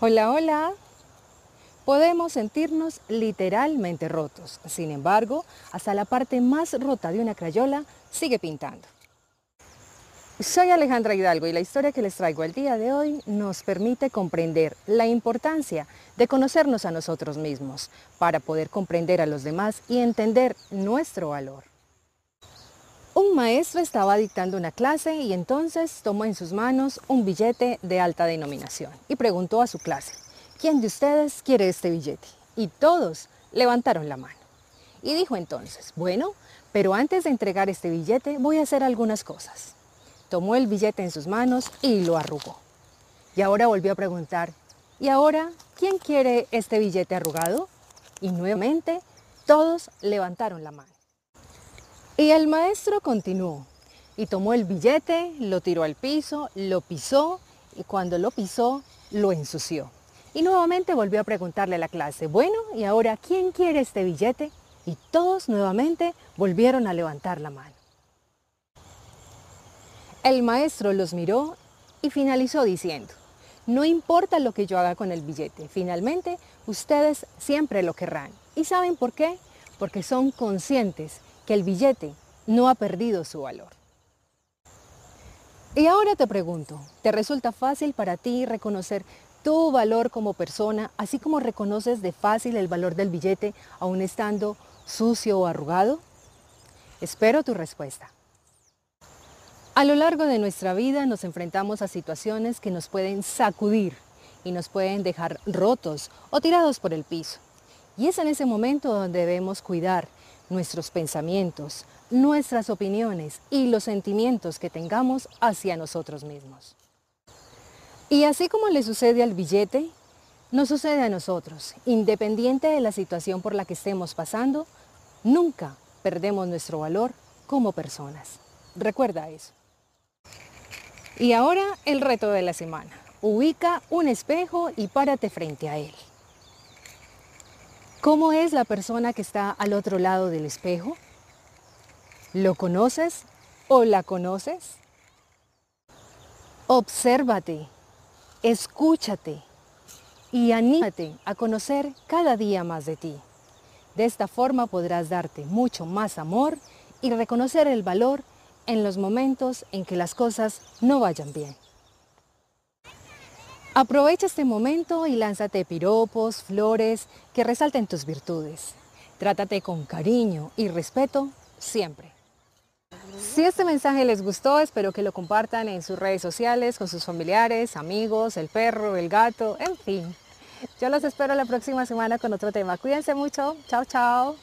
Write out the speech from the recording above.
Hola, hola. Podemos sentirnos literalmente rotos. Sin embargo, hasta la parte más rota de una crayola sigue pintando. Soy Alejandra Hidalgo y la historia que les traigo el día de hoy nos permite comprender la importancia de conocernos a nosotros mismos para poder comprender a los demás y entender nuestro valor. Un maestro estaba dictando una clase y entonces tomó en sus manos un billete de alta denominación y preguntó a su clase, ¿quién de ustedes quiere este billete? Y todos levantaron la mano. Y dijo entonces, bueno, pero antes de entregar este billete voy a hacer algunas cosas. Tomó el billete en sus manos y lo arrugó. Y ahora volvió a preguntar, ¿y ahora quién quiere este billete arrugado? Y nuevamente todos levantaron la mano. Y el maestro continuó y tomó el billete, lo tiró al piso, lo pisó y cuando lo pisó, lo ensució. Y nuevamente volvió a preguntarle a la clase, bueno, ¿y ahora quién quiere este billete? Y todos nuevamente volvieron a levantar la mano. El maestro los miró y finalizó diciendo, no importa lo que yo haga con el billete, finalmente ustedes siempre lo querrán. ¿Y saben por qué? Porque son conscientes que el billete no ha perdido su valor. Y ahora te pregunto, ¿te resulta fácil para ti reconocer tu valor como persona, así como reconoces de fácil el valor del billete aún estando sucio o arrugado? Espero tu respuesta. A lo largo de nuestra vida nos enfrentamos a situaciones que nos pueden sacudir y nos pueden dejar rotos o tirados por el piso. Y es en ese momento donde debemos cuidar nuestros pensamientos, nuestras opiniones y los sentimientos que tengamos hacia nosotros mismos. Y así como le sucede al billete, nos sucede a nosotros, independiente de la situación por la que estemos pasando, nunca perdemos nuestro valor como personas. Recuerda eso. Y ahora el reto de la semana. Ubica un espejo y párate frente a él. ¿Cómo es la persona que está al otro lado del espejo? ¿Lo conoces o la conoces? Obsérvate, escúchate y anímate a conocer cada día más de ti. De esta forma podrás darte mucho más amor y reconocer el valor en los momentos en que las cosas no vayan bien. Aprovecha este momento y lánzate piropos, flores que resalten tus virtudes. Trátate con cariño y respeto siempre. Si este mensaje les gustó, espero que lo compartan en sus redes sociales, con sus familiares, amigos, el perro, el gato, en fin. Yo los espero la próxima semana con otro tema. Cuídense mucho. Chao, chao.